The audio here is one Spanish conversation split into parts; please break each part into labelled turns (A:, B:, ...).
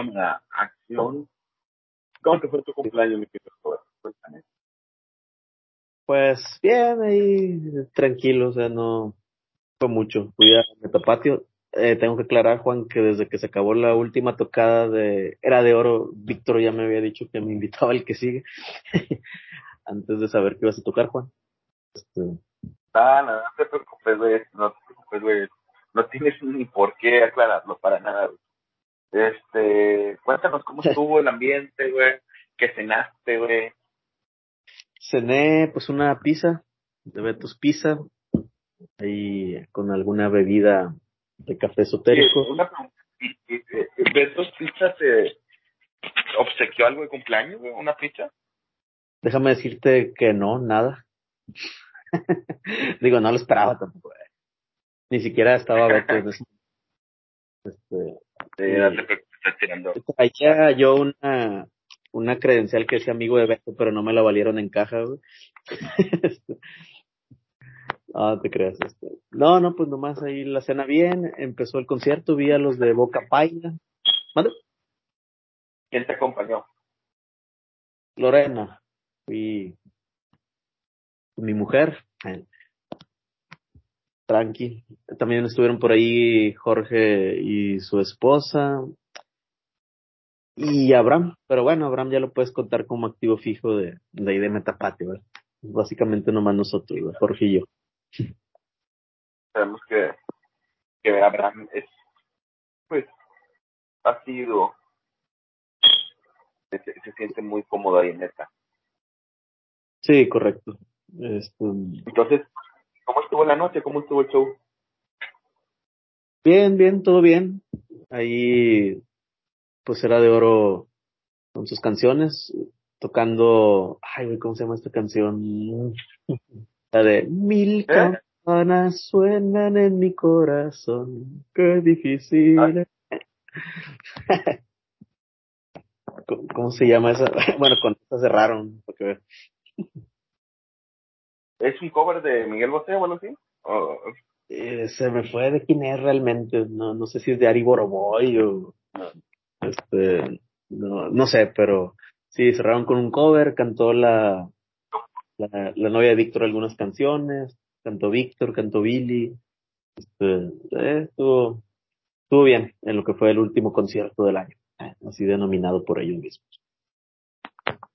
A: cámara, acción. ¿Cómo te fue tu cumpleaños, mi querido Cuéntame.
B: Pues bien, ahí tranquilo, o sea, no fue mucho. Fui a Metapatio. Eh, tengo que aclarar, Juan, que desde que se acabó la última tocada de Era de Oro, Víctor ya me había dicho que me invitaba al que sigue. Antes de saber que ibas a tocar, Juan.
A: Este... Ah, no, no te preocupes, güey. No te preocupes, güey. No tienes ni por qué aclararlo para nada, güey. Este, cuéntanos cómo estuvo el ambiente, güey. ¿Qué cenaste, güey?
B: Cené pues una pizza, de Betos Pizza, ahí con alguna bebida de café esotérico.
A: Sí, una pregunta. ¿Betos Pizza te obsequió algo de cumpleaños, ¿Una pizza?
B: Déjame decirte que no, nada. Digo, no lo esperaba tampoco. Eh. Ni siquiera estaba Betos. este,
A: sí,
B: yo una, una credencial que es amigo de Beto, pero no me la valieron en caja, güey. no, te creas. Este. No, no, pues nomás ahí la cena bien, empezó el concierto, vi a los de Boca Paila. ¿Mande?
A: ¿Quién te acompañó?
B: Lorena. Fui mi mujer. Tranqui. También estuvieron por ahí Jorge y su esposa, y Abraham, pero bueno, Abraham ya lo puedes contar como activo fijo de, de ahí de Metapati, ¿verdad? Básicamente nomás nosotros, Jorge y yo.
A: Sabemos que, que Abraham es, pues, ha sido, se, se siente muy cómodo ahí en Meta.
B: Sí, correcto. Este,
A: Entonces, ¿cómo estuvo la noche? ¿Cómo estuvo el show?
B: Bien, bien, todo bien. Ahí pues era de oro con sus canciones, tocando, ay, ¿cómo se llama esta canción? La de Mil ¿Eh? campanas suenan en mi corazón, qué difícil. ¿Cómo, se llama esa? Bueno, con esta cerraron, porque
A: ¿Es un cover de Miguel Bosé o algo así?
B: Eh, se me fue de quién es realmente, no, no sé si es de Ari Boroboy o... Este, no, no sé, pero sí, cerraron con un cover, cantó la, la, la novia de Víctor algunas canciones, cantó Víctor, cantó Billy, este, eh, estuvo, estuvo bien en lo que fue el último concierto del año, así denominado por ellos mismos.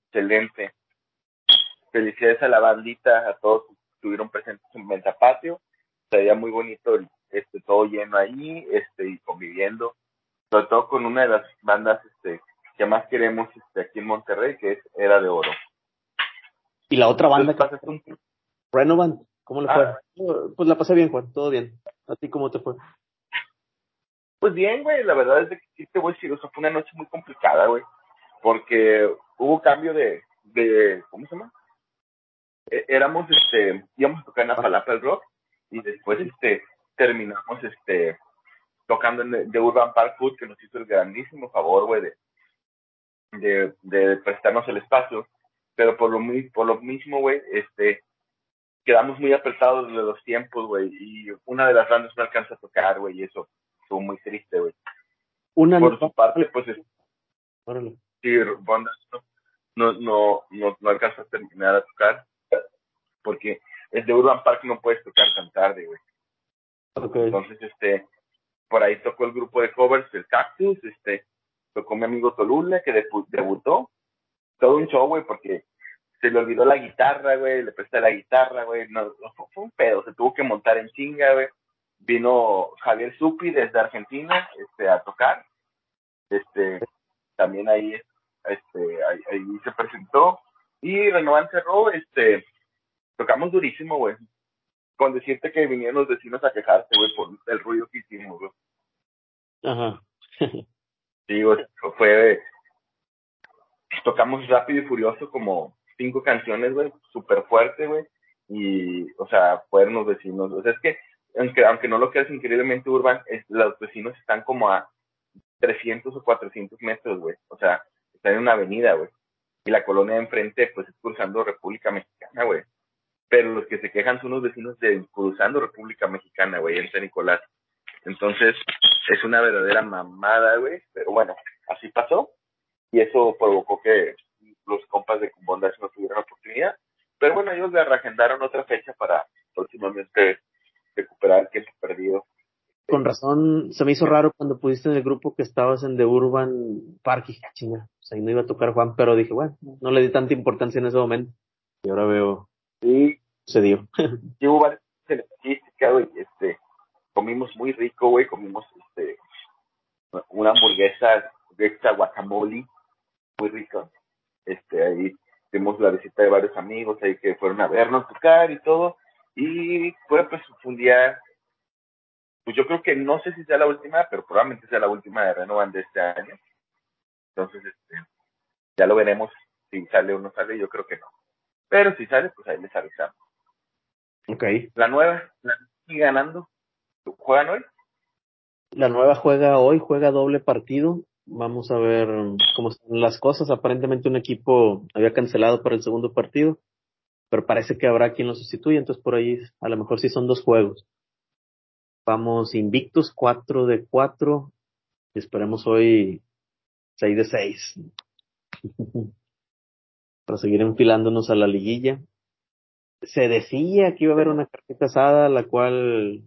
A: Excelente. Felicidades a la bandita, a todos que estuvieron presentes en Mentapatio. Se veía muy bonito este todo lleno ahí, este, y conviviendo sobre todo con una de las bandas este, que más queremos este, aquí en Monterrey, que es Era de Oro.
B: ¿Y la otra banda? Un... Renovant, ¿cómo le fue? Ah. Pues la pasé bien, Juan, todo bien. ¿A ti cómo te fue?
A: Pues bien, güey, la verdad es que sí te voy a decir, o sea, fue una noche muy complicada, güey, porque hubo cambio de, de ¿cómo se llama? E, éramos, este, íbamos a tocar en la Palapa del Rock y después, este, terminamos, este, tocando en de Urban Park Food, que nos hizo el grandísimo favor, güey, de, de, prestarnos el espacio. Pero por lo, por lo mismo, güey, este, quedamos muy apretados de los tiempos, güey, y una de las bandas no alcanza a tocar, güey, y eso estuvo muy triste, güey. Una por su parte, pues, es, sí, bandas no, no, no, no, alcanza a terminar a tocar, porque el de Urban Park no puedes tocar tan tarde, güey. Entonces, este, por ahí tocó el grupo de covers, el Cactus, este, tocó mi amigo Tolula, que debutó. Todo un show, güey, porque se le olvidó la guitarra, güey, le presté la guitarra, güey, no, fue un pedo, se tuvo que montar en chinga, güey. Vino Javier Supi desde Argentina, este, a tocar. Este, también ahí, este, ahí, se presentó. Y Renovan cerró, este, tocamos durísimo, güey con decirte que vinieron los vecinos a quejarse, güey, por el ruido que hicimos, güey.
B: Ajá.
A: sí, güey, fue... Tocamos rápido y furioso como cinco canciones, güey, súper fuerte, güey. Y, o sea, fueron los vecinos. O sea, es que, aunque, aunque no lo creas increíblemente urban, los vecinos están como a 300 o 400 metros, güey. O sea, están en una avenida, güey. Y la colonia de enfrente, pues, es cruzando República Mexicana, güey pero los que se quejan son los vecinos de cruzando República Mexicana, güey, en San Nicolás. Entonces, es una verdadera mamada, güey. Pero bueno, así pasó. Y eso provocó que los compas de Bondage no tuvieran oportunidad. Pero bueno, ellos le reagendaron otra fecha para próximamente recuperar el tiempo perdido.
B: Con razón, se me hizo raro cuando pudiste en el grupo que estabas en The Urban Park y chinga, o sea, no iba a tocar Juan, pero dije, bueno, no le di tanta importancia en ese momento. Y ahora veo,
A: sí,
B: se dio.
A: sí, hubo varias güey, este, comimos muy rico, güey, comimos, este, una hamburguesa de esta guacamole, muy rico. Este, ahí tuvimos la visita de varios amigos ahí que fueron a vernos tocar y todo. Y fue pues un día, pues yo creo que no sé si sea la última, pero probablemente sea la última de Renovan de este año. Entonces, este, ya lo veremos si sale o no sale, yo creo que no. Pero si sale, pues ahí les avisamos.
B: Ok.
A: La nueva, la sigue ganando. ¿Juegan hoy?
B: La nueva juega hoy, juega doble partido. Vamos a ver cómo están las cosas. Aparentemente un equipo había cancelado para el segundo partido pero parece que habrá quien lo sustituya, entonces por ahí a lo mejor sí son dos juegos. Vamos invictos, 4 de 4, y esperemos hoy 6 de 6. Para seguir enfilándonos a la liguilla. Se decía que iba a haber una carpeta asada, la cual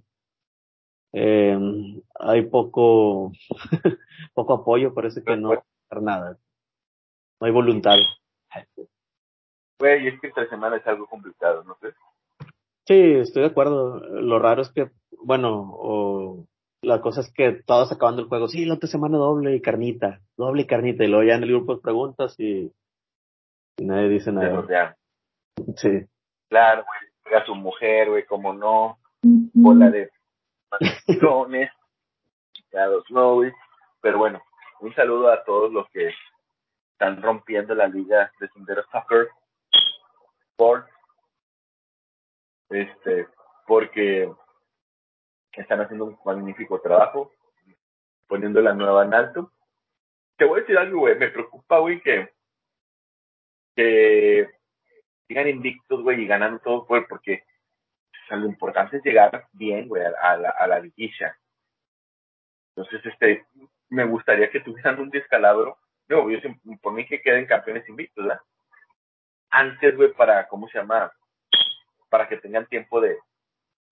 B: eh, hay poco, poco apoyo, parece que no va a hacer nada. No hay voluntad.
A: Güey, es que esta semana es algo complicado, ¿no sé?
B: Sí, estoy de acuerdo. Lo raro es que, bueno, o la cosa es que todos acabando el juego, sí, la otra semana doble y carnita, doble y carnita, y luego ya en el grupo de preguntas y, nadie dice nada. Sí.
A: Claro, güey, a su mujer, güey, como no, bola de maldiciones, no, güey. Pero bueno, un saludo a todos los que están rompiendo la liga de Sendero Soccer este, porque están haciendo un magnífico trabajo, poniendo la nueva en alto. Te voy a decir algo, güey, me preocupa, güey, que, que sigan invictos, güey, y ganando todo, güey, porque lo importante es llegar bien, güey, a, la, a la liguilla. Entonces, este, me gustaría que tuvieran un descalabro. No, por mí que queden campeones invictos, ¿verdad? antes, güey, para, ¿cómo se llama? Para que tengan tiempo de,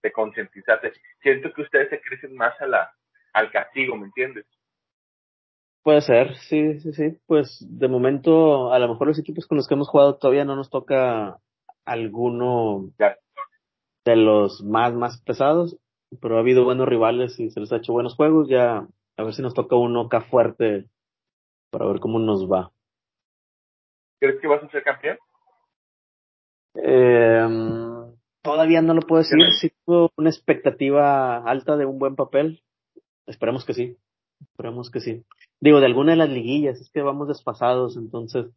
A: de concientizarse. Siento que ustedes se crecen más a la, al castigo, ¿me entiendes?
B: Puede ser, sí, sí, sí. Pues de momento, a lo mejor los equipos con los que hemos jugado todavía no nos toca alguno de los más, más pesados, pero ha habido buenos rivales y se les ha hecho buenos juegos. Ya a ver si nos toca uno acá fuerte para ver cómo nos va.
A: ¿Crees que vas a ser campeón?
B: Eh, todavía no lo puedo decir. Si tuvo una expectativa alta de un buen papel. Esperemos que sí. Esperemos que sí. Digo, de alguna de las liguillas, es que vamos desfasados, entonces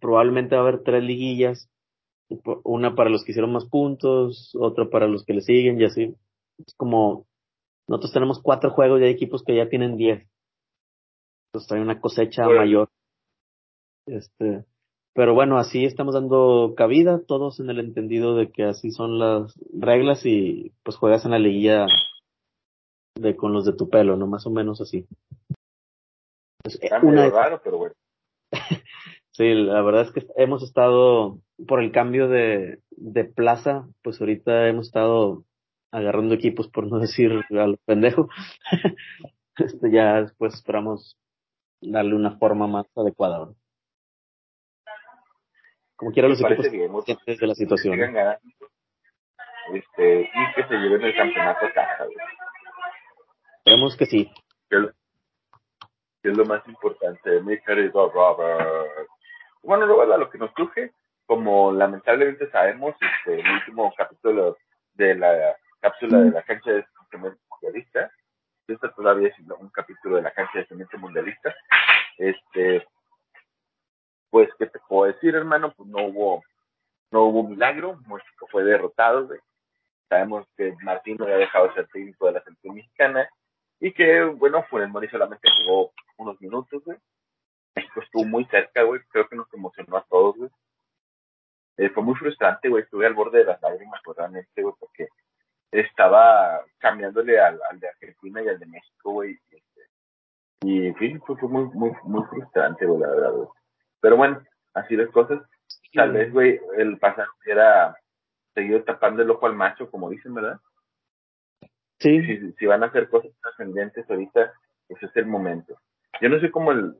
B: probablemente va a haber tres liguillas. Una para los que hicieron más puntos, otra para los que le siguen y así. Es como, nosotros tenemos cuatro juegos y hay equipos que ya tienen diez. Entonces hay una cosecha mayor. Este, pero bueno, así estamos dando cabida, todos en el entendido de que así son las reglas y pues juegas en la liguilla de con los de tu pelo, ¿no? Más o menos así.
A: Pues, una... raro, pero bueno.
B: sí, la verdad es que hemos estado, por el cambio de, de plaza, pues ahorita hemos estado agarrando equipos, por no decir a lo pendejo. este, ya después esperamos darle una forma más adecuada. ¿no? Como quiera los equipos de la situación.
A: este, y que se lleven el campeonato a casa.
B: Esperemos que sí.
A: Que es lo más importante, mi querido Robert. Bueno, luego a lo que nos cruje, como lamentablemente sabemos, este, el último capítulo de la cápsula de la cancha de cemento mundialista, esta todavía es un capítulo de la cancha de cemento mundialista, este, pues, ¿qué te puedo decir, hermano? Pues no hubo, no hubo milagro, México fue derrotado. Sabemos que Martín no había dejado de ser técnico de la selección mexicana y que, bueno, el Mori solamente jugó unos minutos, güey. México estuvo muy cerca, güey. Creo que nos emocionó a todos, güey. Eh, fue muy frustrante, güey. Estuve al borde de las lágrimas, pues, realmente, güey, porque estaba cambiándole al, al de Argentina y fue, fue muy, muy, muy frustrante, güey, la verdad, güey. Pero bueno, así las cosas. Tal vez, güey, el pasado era seguir tapando el ojo al macho, como dicen, ¿verdad?
B: Sí.
A: Si, si van a hacer cosas trascendentes ahorita, pues es el momento. Yo no sé cómo el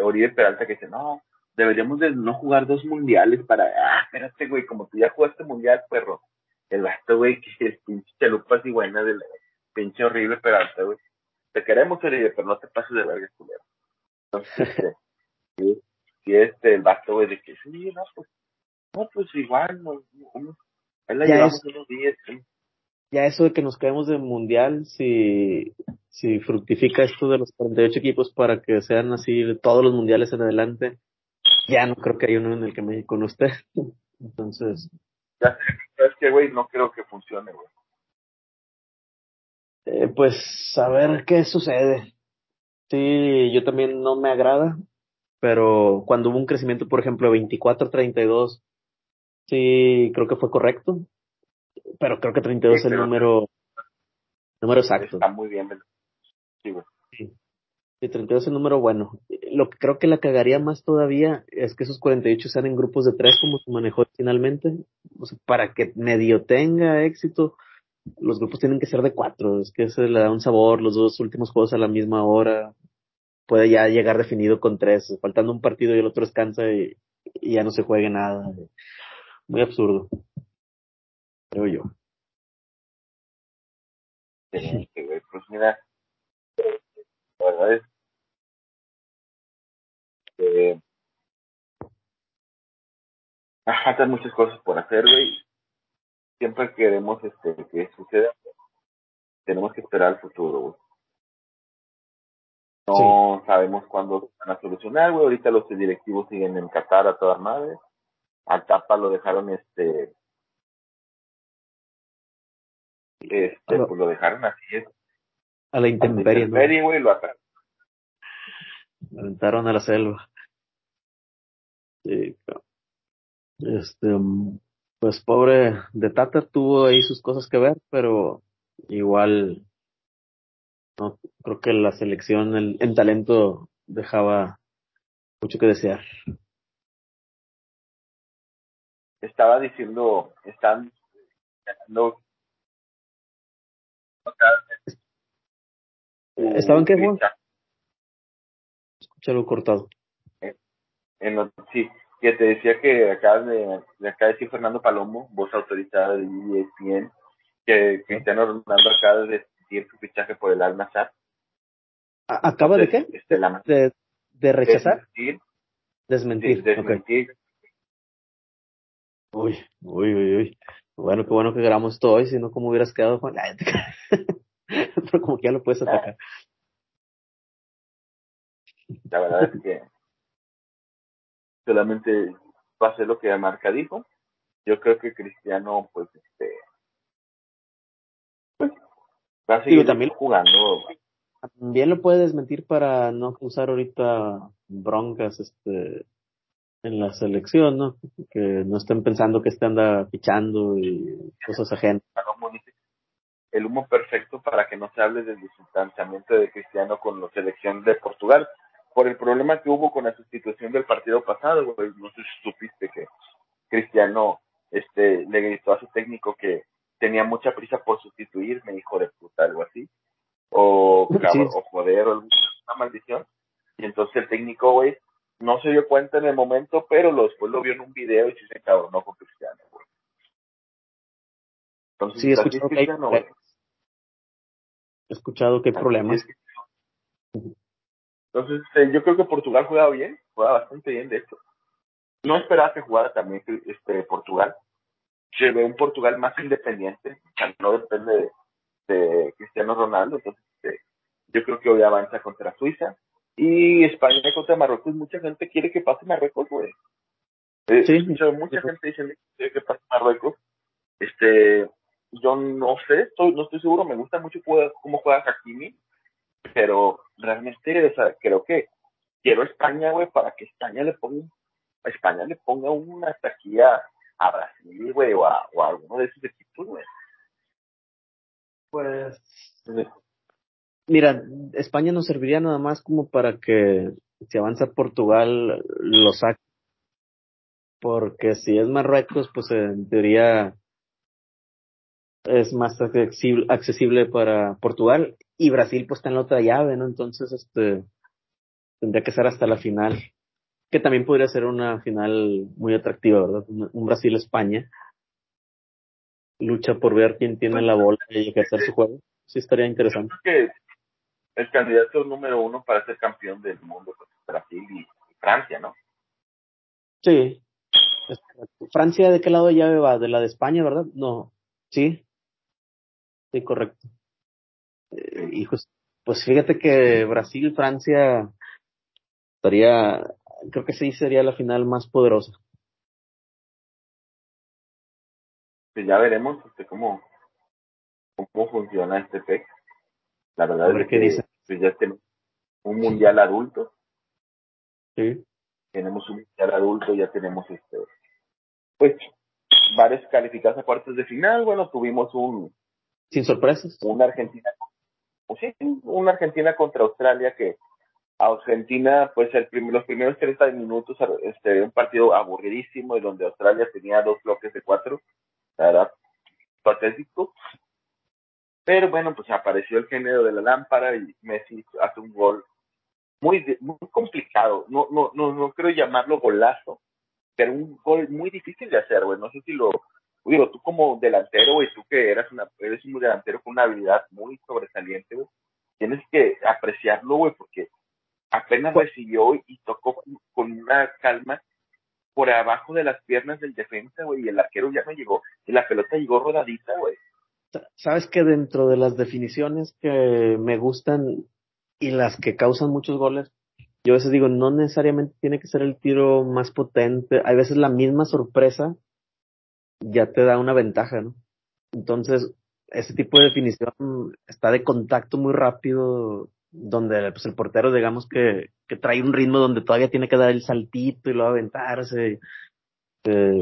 A: Oribe Peralta que dice, no, deberíamos de no jugar dos mundiales para, ah, espérate, güey, como tú ya jugaste mundial, perro. El vato, güey, que es pinche chalupas y buena del pinche horrible Peralta, güey. Te queremos, Oribe, pero no te pases de verga, culero. Entonces, este, si este, el vato, güey, de que sí, no, pues, no, pues igual, no, no, ahí la
B: Ya
A: llevamos
B: es-
A: unos días, sí.
B: Ya eso de que nos quedemos de mundial, si, si fructifica esto de los 48 equipos para que sean así de todos los mundiales en adelante, ya no creo que haya uno en el que México no esté. Entonces,
A: Ya ¿sabes qué, güey? No creo que funcione, güey.
B: eh, pues a ver qué sucede. Sí, yo también no me agrada, pero cuando hubo un crecimiento, por ejemplo, de 24-32, sí, creo que fue correcto, pero creo que 32 es
A: Sí,
B: el
A: pero-
B: número, número exacto.
A: Está muy bien. Sí, güey.
B: Sí, 32 es el número bueno. Lo que creo que la cagaría más todavía es que esos 48 sean en grupos de tres como se manejó finalmente. O sea, para que medio tenga éxito, los grupos tienen que ser de cuatro. Es que eso le da un sabor, los dos últimos juegos a la misma hora. Puede ya llegar definido con tres, faltando un partido y el otro descansa y, y ya no se juegue nada. Muy absurdo. Creo yo.
A: Güey. Pues mira, la verdad es que ah, faltan muchas cosas por hacer, güey. Siempre queremos este, que suceda. Tenemos que esperar al futuro, güey. No sabemos cuándo van a solucionar, güey. Ahorita los directivos siguen en Qatar a toda madre. Al Tapa lo dejaron, este, este,
B: Lo-
A: pues lo dejaron así, es,
B: A la intemperie, ¿no?
A: intemperie, güey, lo ataron.
B: Me aventaron a la selva. Sí, este, mm, pues pobre de Tata tuvo ahí sus cosas que ver, pero igual no creo que la selección el- en talento dejaba mucho que desear.
A: Estaba diciendo, están ganando
B: ¿Estaban qué, Juan? Escuché algo cortado.
A: En lo- sí, que te decía que acabas de, de acá decir Fernando Palomo, voz autorizada de ESPN, que Cristiano Ronaldo acaba de decidir su fichaje por el Al Nassr.
B: ¿A- ¿Acaba de qué?
A: Este, la,
B: ¿De, de rechazar?
A: desmentir,
B: Desmentir. Uy, uy, uy, uy. Bueno, qué bueno que grabamos esto hoy, si no, ¿cómo hubieras quedado, Juan? Ay, te creas. Pero como que ya lo puedes atacar.
A: La verdad es que solamente va a ser lo que la marca dijo. Yo creo que Cristiano, pues, este, pues, va a seguir
B: también-
A: jugando.
B: También lo puede desmentir para no causar ahorita broncas este en la selección, ¿no? Que no estén pensando que este anda fichando y cosas ajenas.
A: El humo perfecto para que no se hable del distanciamiento de Cristiano con la selección de Portugal. Por el problema que hubo con la sustitución del partido pasado, güey. No sé si supiste que Cristiano este, le gritó a su técnico que tenía mucha prisa por sustituirme, hijo de puta, algo así. O,
B: Sí.
A: cabrón, o joder, o alguna maldición. Y entonces el técnico, güey, no se dio cuenta en el momento, pero lo, después lo vio en un video y sí se cabronó con Cristiano, güey. Entonces,
B: Sí, he escuchado que hay problemas. He escuchado que hay problemas.
A: Entonces, eh, yo creo que Portugal juega bien, juega bastante bien, de hecho. No esperaba que jugara también este, Portugal. Se ve un Portugal más independiente, no depende de, de Cristiano Ronaldo. Entonces, este, yo creo que hoy avanza contra Suiza. Y España contra Marruecos, mucha gente quiere que pase Marruecos, güey. Eh,
B: Sí.
A: mucha gente diciendo que quiere que pase Marruecos. Este, yo no sé, estoy, no estoy seguro, me gusta mucho cómo juega Hakimi, pero realmente, o sea, creo que quiero España, güey, para que España le ponga, a España le ponga una hasta aquí a, Brasil, güey, o a, o a alguno de esos equipos, güey.
B: Pues Mira, España nos serviría nada más como para que si avanza Portugal lo saque. Porque si es Marruecos, pues en teoría es más accesible, accesible para Portugal y Brasil pues está en la otra llave, ¿no? Entonces, este, tendría que ser hasta la final, que también podría ser una final muy atractiva, ¿verdad? Un Brasil-España. Lucha por ver quién tiene la bola y ejercer su juego. Sí, estaría interesante.
A: que el candidato número uno para ser campeón del mundo pues, Brasil y Francia, ¿no?
B: Sí. Francia, ¿de qué lado de llave va? ¿De la de España, verdad? No. Sí. Sí, correcto. Eh, hijos, pues fíjate que Brasil, Francia, estaría, creo que sí sería la final más poderosa.
A: Pues ya veremos este, cómo, cómo funciona este PEC. La verdad es que dice. Pues ya tenemos un mundial adulto.
B: Sí.
A: Tenemos un mundial adulto, ya tenemos este, pues, varios calificados a cuartos de final. Bueno, tuvimos un.
B: Sin sorpresas.
A: Una Argentina. Pues sí, una Argentina contra Australia que Argentina, pues el los primeros 30 minutos, este, un partido aburridísimo, y donde Australia tenía dos bloques de cuatro, la verdad, patético. Pero bueno, pues apareció el género de la lámpara y Messi hace un gol muy, muy complicado. No, no, no, no creo llamarlo golazo, pero un gol muy difícil de hacer, güey. No sé si lo, digo, tú como delantero, güey, tú que eras una, eres un delantero con una habilidad muy sobresaliente, güey, tienes que apreciarlo, güey, porque apenas recibió y tocó con una calma por abajo de las piernas del defensa, güey, y el arquero ya no llegó, y la pelota llegó rodadita, güey.
B: Sabes que dentro de las definiciones que me gustan y las que causan muchos goles, yo a veces digo, no necesariamente tiene que ser el tiro más potente. Hay veces la misma sorpresa ya te da una ventaja, ¿no? Entonces, ese tipo de definición está de contacto muy rápido, donde pues, el portero, digamos que, que trae un ritmo donde todavía tiene que dar el saltito y luego aventarse. Te,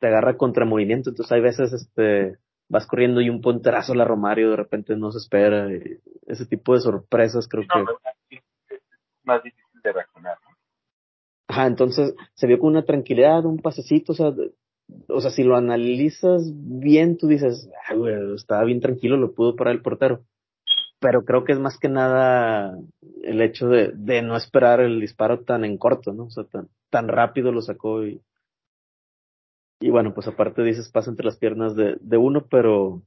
B: te agarra contra movimiento. Entonces, hay veces, este, vas corriendo y un punterazo a la Romario de repente no se espera. ese tipo de sorpresas creo que
A: más difícil de reaccionar.
B: Ajá, entonces se vio con una tranquilidad, un pasecito, o sea, o sea, si lo analizas bien, tú dices, ah, güey, estaba bien tranquilo, lo pudo parar el portero. Pero creo que es más que nada el hecho de, de no esperar el disparo tan en corto, ¿no? O sea, tan, tan rápido lo sacó y, y bueno, pues aparte dices, pasa entre las piernas de, de uno, pero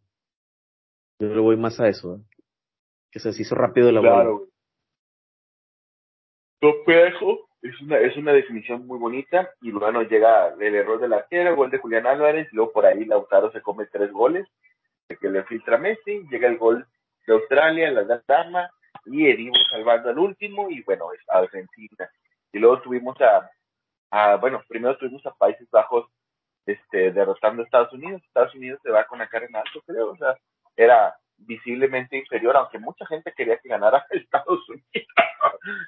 B: yo le voy más a eso, ¿eh? que se hizo rápido la claro, bola
A: es una, es una definición muy bonita y luego llega el error del arquero, gol de Julián Álvarez, y luego por ahí Lautaro se come tres goles, que le filtra Messi, llega el gol de Australia, la dama, y Edivo salvando al último, y bueno, es Argentina. Y luego tuvimos a, bueno, primero tuvimos a Países Bajos este, derrotando a Estados Unidos, Estados Unidos se va con la cara en alto, creo, o sea, era visiblemente inferior, aunque mucha gente quería que ganara Estados Unidos.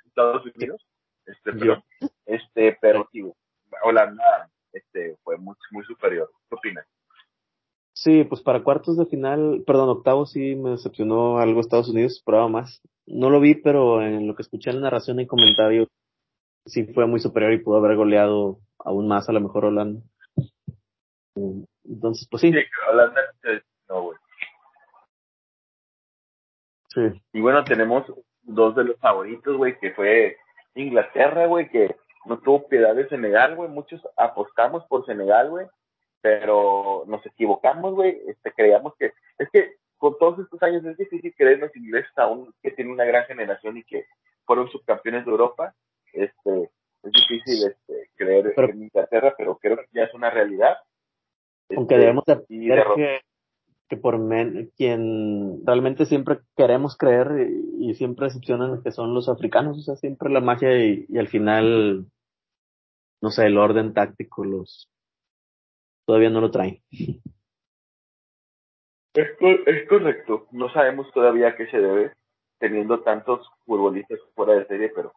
A: Estados Unidos, este, pero, este, pero sí, Holanda, este, fue muy, muy superior. ¿Qué opinas?
B: Sí, pues para cuartos de final, perdón, octavos sí me decepcionó algo Estados Unidos, esperaba más. No lo vi, pero en lo que escuché en la narración y comentario, sí fue muy superior y pudo haber goleado aún más a lo mejor Holanda. Entonces, pues sí.
A: sí Holanda, no, güey.
B: Sí.
A: Y bueno, tenemos dos de los favoritos, güey, que fue Inglaterra, güey, que no tuvo piedad de Senegal, güey. Muchos apostamos por Senegal, güey, pero nos equivocamos, güey. Este, creíamos que, es que con todos estos años es difícil creer los ingleses aún que tienen una gran generación y que fueron subcampeones de Europa. Este, es difícil este, creer en Inglaterra, pero creo que ya es una realidad.
B: Aunque este, debemos de que que por men, quien realmente siempre queremos creer y, siempre decepcionan que son los africanos, o sea, siempre la magia y, y, al final, no sé, el orden táctico los todavía no lo traen.
A: Es, es correcto, no sabemos todavía a qué se debe, teniendo tantos futbolistas fuera de serie, pero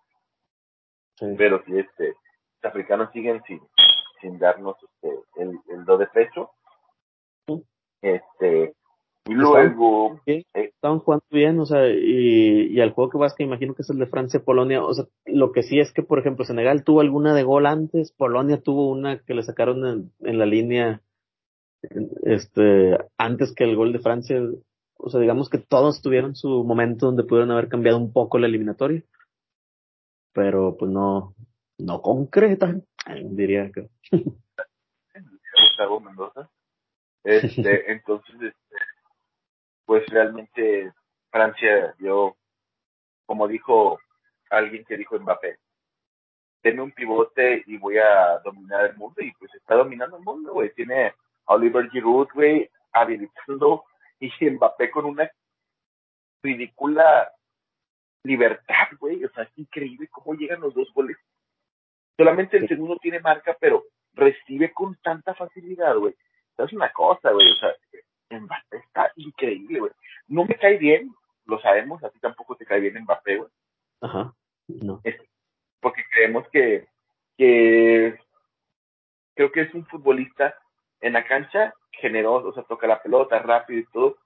A: sí. pero si este, los africanos siguen sin, sin darnos este, el, el do de pecho, este, Y luego...
B: Eh, estaban jugando bien, o sea, y, y al juego que vas, que imagino que es el de Francia-Polonia, o sea, lo que sí es que, por ejemplo, Senegal tuvo alguna de gol antes, Polonia tuvo una que le sacaron en, en la línea este antes que el gol de Francia, o sea, digamos que todos tuvieron su momento donde pudieron haber cambiado un poco la eliminatoria, pero pues no, no concretan, diría que.
A: Gustavo Mendoza. Este, entonces, este, pues realmente Francia dio, como dijo alguien que dijo Mbappé, tiene un pivote y voy a dominar el mundo y pues está dominando el mundo, güey. Tiene a Oliver Giroud, güey, habilitando y Mbappé con una ridícula libertad, güey. O sea, es increíble cómo llegan los dos goles. Solamente el segundo tiene marca, pero recibe con tanta facilidad, güey. Es una cosa, güey. O sea, Mbappé está increíble, güey. No me cae bien, lo sabemos, a ti tampoco te cae bien Mbappé, güey.
B: Ajá, no.
A: porque creemos que, que creo que es un futbolista en la cancha generoso, o sea, toca la pelota rápido y todo,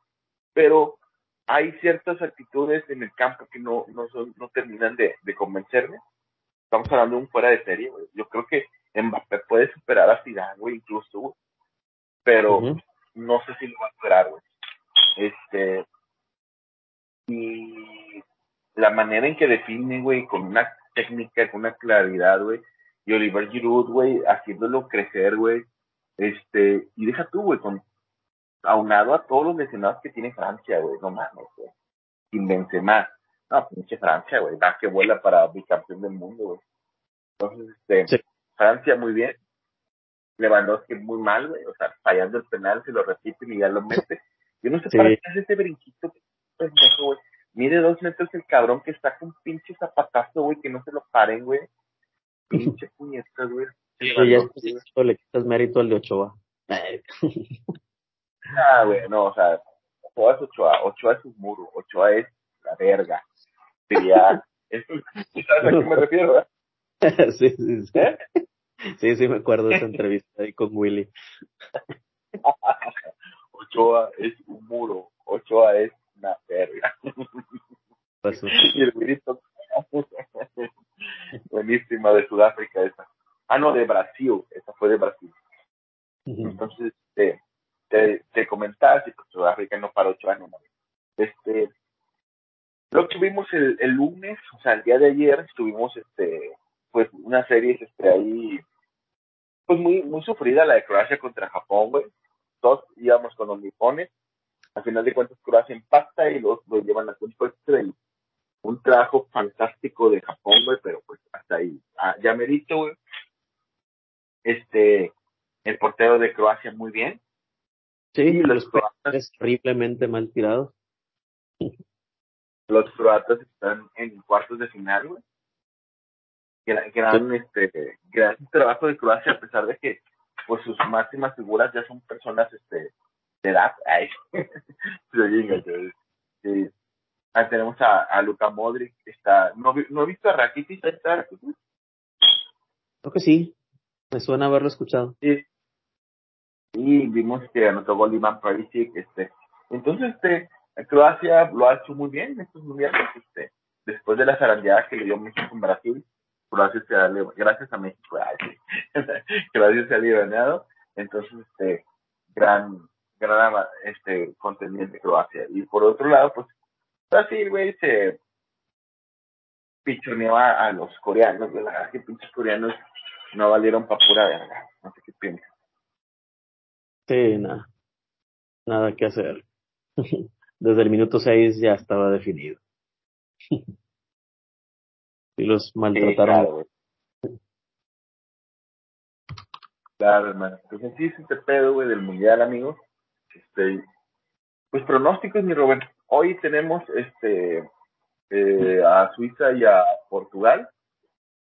A: pero hay ciertas actitudes en el campo que no, no, son, no terminan de, de convencerme. Estamos hablando de un fuera de serie, güey. Yo creo que Mbappé puede superar a Zidane, güey, incluso, güey. Pero no sé si lo va a lograr, güey. Este, y la manera en que define, güey, con una técnica, con una claridad, güey, y Oliver Giroud, güey, haciéndolo crecer, güey, este, y deja tú, güey, con aunado a todos los lesionados que tiene Francia, güey, no mames, güey. Sin Benzema. No, pinche Francia, güey, da que vuela para bicampeón del mundo, güey. Entonces, este, Francia muy bien. Lewandowski muy mal, güey, o sea, fallando el penal, se lo repiten y ya lo mete. Yo no sé para qué hace ese brinquito, pendejo, güey. Mire dos metros el cabrón que está con pinche zapatazo, güey, que no se lo paren, güey. Pinche puñetas, güey.
B: Sí, ya le quitas mérito al de Ochoa.
A: Ah, güey, no, o sea, Ochoa es Ochoa, Ochoa es un muro, Ochoa es la verga. Diría, ¿sabes a qué me refiero, eh?
B: sí, sí, sí. ¿Eh? Sí, sí me acuerdo de esa entrevista ahí con Willy.
A: Ochoa es un muro, Ochoa es una verga.
B: Pasó.
A: y el grito buenísima de Sudáfrica esa. Ah, no, de Brasil, esa fue de Brasil. Entonces, este, te, te comentaba, si pues, Sudáfrica no para ocho años. Este, lo que vimos el, el lunes, o sea, el día de ayer, estuvimos, este, pues, una serie, este, ahí, pues, muy, muy sufrida, la de Croacia contra Japón, güey. Todos íbamos con los nipones. Al final de cuentas, Croacia empata y los, los llevan a un puesto un trabajo fantástico de Japón, güey, pero pues hasta ahí. Ah, ya merito, güey. Este, el portero de Croacia muy bien.
B: Sí, los, croatas horriblemente mal tirados.
A: Los croatas están en cuartos de final, güey. Gran, este, gran trabajo de Croacia, a pesar de que pues sus máximas figuras ya son personas este de edad. Ay. sí. Ah, tenemos a, a Luka Modric, está, no, no he visto a Rakitic, ¿está Creo
B: que sí, me suena haberlo escuchado.
A: Sí, y vimos que anotó gol Iván este, entonces, este, Croacia lo ha hecho muy bien en estos mundiales, este, después de la zarandeada que le dio México en Brasil, Croacia se ha, gracias a México, Croacia se ha liberado, entonces, este, gran, gran, este, contendiente Croacia. Y por otro lado, pues, Brasil, güey, se pichoneó a, los coreanos, ¿verdad? Que pinches coreanos no valieron pa' pura verga, no sé qué piensas.
B: Sí, nada. Nada que hacer. Desde el minuto 6 ya estaba definido. y los maltrataron.
A: claro, hermano. Pues así es este pedo, güey, del mundial, amigos. Este, pues pronósticos, mi Robert. Hoy tenemos este eh, a Suiza y a Portugal.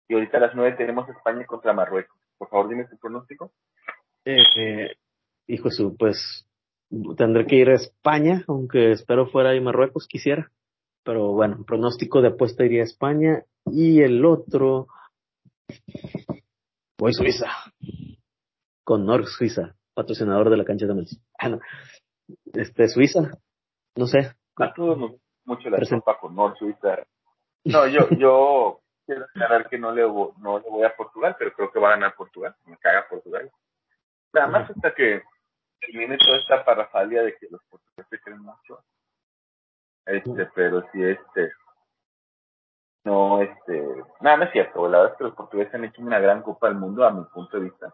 A: Y ahorita a las 9 tenemos España contra Marruecos. Por favor, dime tu pronóstico.
B: Eh, eh hijo su, pues tendré que ir a España, aunque espero fuera de Marruecos, quisiera. Pero bueno, pronóstico de apuesta iría a España y el otro voy Suiza con North Suiza, patrocinador de la cancha de Messi. Ah, Este, Suiza, no sé.
A: A todos nos mucho la Copa con Nor Suiza. No, yo, yo quiero aclarar que no le, no le voy a Portugal, pero creo que va a ganar Portugal. Me caga Portugal. Nada más hasta que termine toda esta parafalia de que los portugueses creen mucho. Este, pero si este, no, este, nada, no es cierto, la verdad es que los portugueses han hecho una gran Copa del Mundo a mi punto de vista.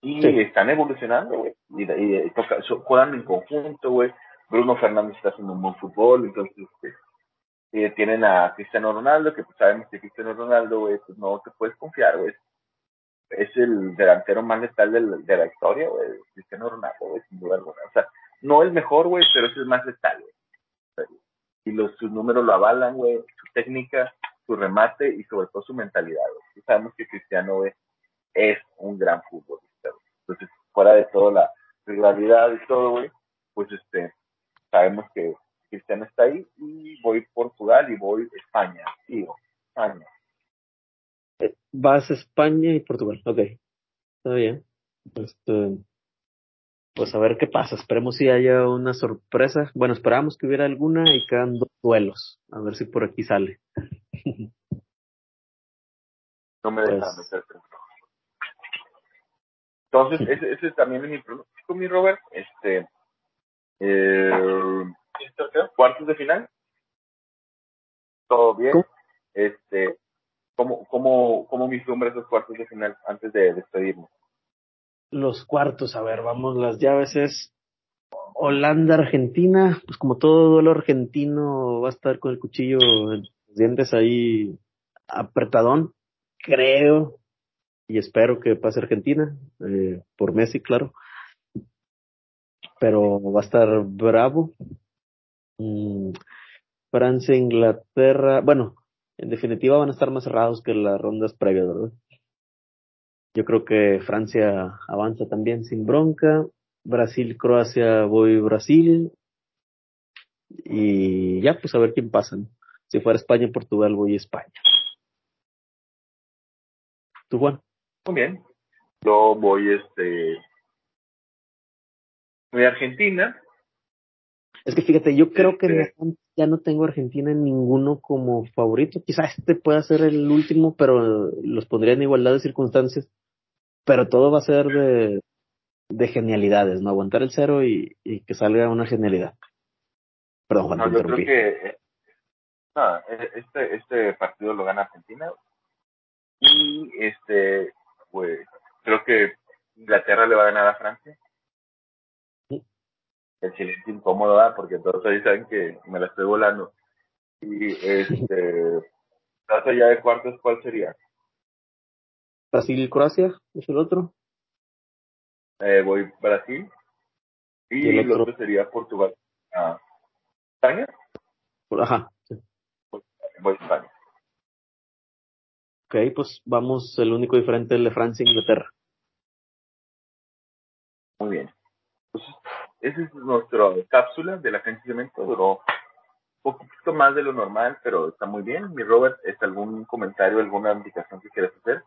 A: Y están evolucionando, güey. Y, y, juegan en conjunto, güey. Bruno Fernández está haciendo un buen fútbol, entonces, este, eh, tienen a Cristiano Ronaldo, que pues sabemos que Cristiano Ronaldo, güey, pues no te puedes confiar, güey. Es el delantero más letal de la, de la historia, güey. Cristiano Ronaldo, güey, sin duda alguna. O sea, no el mejor, güey, pero es el más letal, güey. Y los, sus números lo avalan, güey. Su técnica, su remate y sobre todo su mentalidad, sabemos que Cristiano, es un gran futbolista. Entonces, fuera de toda la regularidad y todo, güey, pues este, sabemos que Cristiano está ahí y voy Portugal y voy España, digo, España.
B: Eh, vas España y Portugal, ok. Está bien. Este, pues a ver qué pasa. Esperemos si haya una sorpresa. Bueno, esperamos que hubiera alguna y quedan dos duelos. A ver si por aquí sale.
A: no me dejan pues, meterte. Entonces, ese, ese también es mi pronóstico, mi Robert. Este, eh, cuartos de final. Todo bien. Este, ¿cómo, cómo, cómo vislumbra esos cuartos de final antes de despedirnos?
B: Los cuartos, a ver, vamos, las llaves es Holanda, Argentina, pues como todo duelo argentino va a estar con el cuchillo los dientes ahí apretadón, creo y espero que pase Argentina, eh, por Messi, claro pero va a estar bravo. Mm, Francia, Inglaterra, bueno, en definitiva van a estar más cerrados que las rondas previas, ¿verdad? Yo creo que Francia avanza también sin bronca. Brasil, Croacia, voy Brasil. Y ya, pues a ver quién pasa. Si fuera España, Portugal, voy España. ¿Tú, Juan?
A: Muy bien. Yo voy este de Argentina.
B: Es que fíjate, yo creo que este ya no tengo Argentina en ninguno como favorito. Quizá este pueda ser el último, pero los pondría en igualdad de circunstancias. Pero todo va a ser de, de genialidades, ¿no? Aguantar el cero y, y que salga una genialidad. Perdón, Juan,
A: no, yo creo que no, e, este, este partido lo gana Argentina. Y este, pues, creo que Inglaterra le va a ganar a Francia el silencio incómodo, porque todos ahí saben que me la estoy volando. Y este, caso ya de cuartos, ¿cuál sería?
B: Brasil y Croacia, es el otro.
A: Eh, voy Brasil. Y, el, otro? sería Portugal. Ah. ¿España?
B: Ajá.
A: Voy a España.
B: Ok, pues vamos, el único diferente es el de Francia e Inglaterra.
A: Muy bien. Pues esa es nuestra cápsula de la cancha de cemento. Duró un poquito más de lo normal, pero está muy bien. Mi Robert, ¿es algún comentario, alguna indicación que quieras hacer?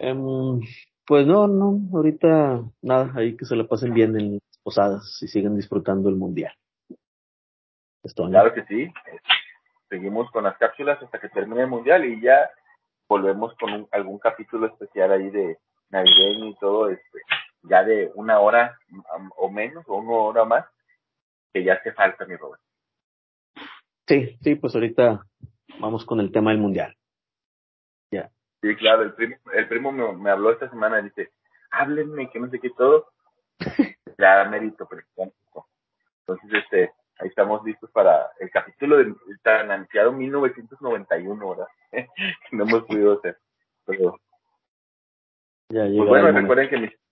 B: Um, pues no, no, ahorita nada, ahí que se la pasen bien en las posadas y sigan disfrutando el mundial.
A: Claro que sí. Seguimos con las cápsulas hasta que termine el mundial y ya volvemos con algún capítulo especial ahí de navideño y todo este ya de una hora o menos, o una hora más, que ya hace falta, mi Robert.
B: Sí, sí, pues ahorita vamos con el tema del mundial. Ya.
A: Sí, claro, el primo, el primo me, habló esta semana y dice, háblenme, que no sé qué todo. ya mérito, pero entonces este, ahí estamos listos para el capítulo de tan anunciado 1991, ¿verdad? que no hemos podido hacer. Pero, ya pues bueno, recuerden que mis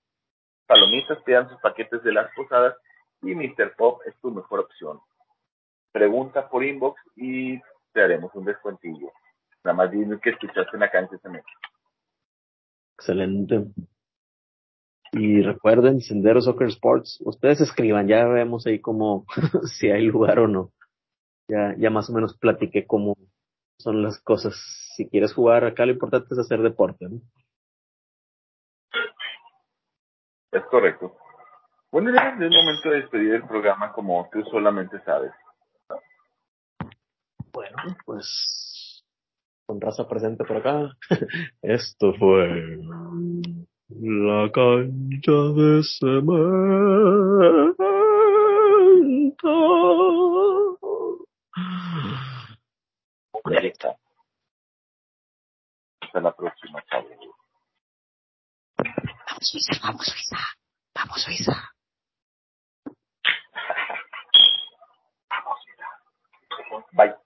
A: palomitas, pidan sus paquetes de las posadas y Mr. Pop es tu mejor opción. Pregunta por inbox y te haremos un descuentillo. Nada más dime que escuchaste una ese mes.
B: Excelente. Y recuerden, Sendero Soccer Sports, ustedes escriban, ya vemos ahí cómo, si hay lugar o no. Ya, ya más o menos platiqué cómo son las cosas. Si quieres jugar acá, lo importante es hacer deporte. ¿no?
A: Es correcto. Bueno, ya es el momento de despedir el programa como tú solamente sabes.
B: Bueno, pues con raza presente por acá. Esto fue la cancha de cemento.
A: Hasta la próxima, chavos
B: vamos Suiza, vamos Suiza. Vamos Bye.